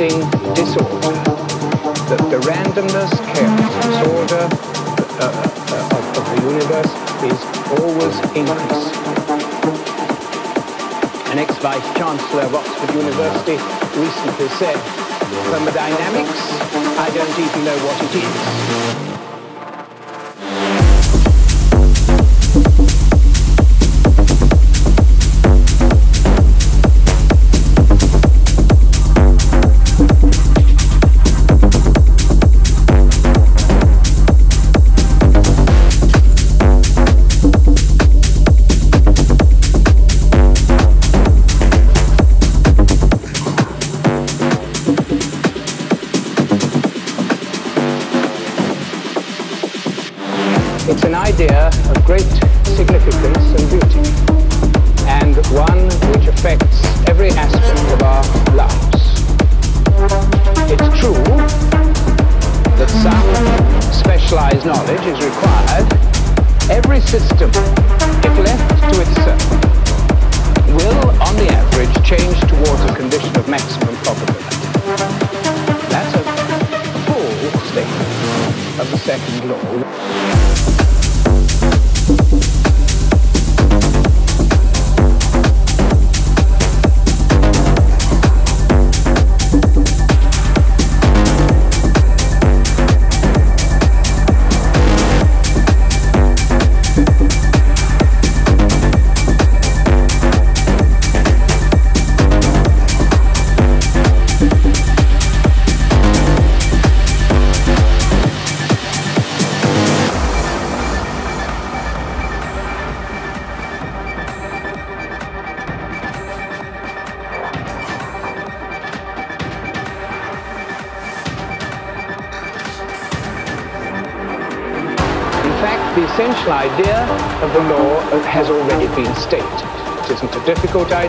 increasing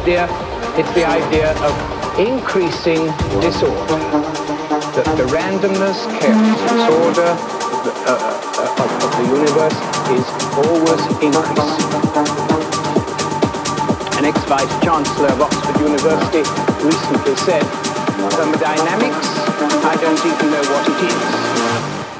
idea. It's the idea of increasing disorder. The, the randomness, chaos, disorder uh, uh, of, of the universe is always increasing. An ex-vice chancellor of Oxford University recently said, thermodynamics, I don't even know what it is.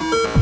Bye.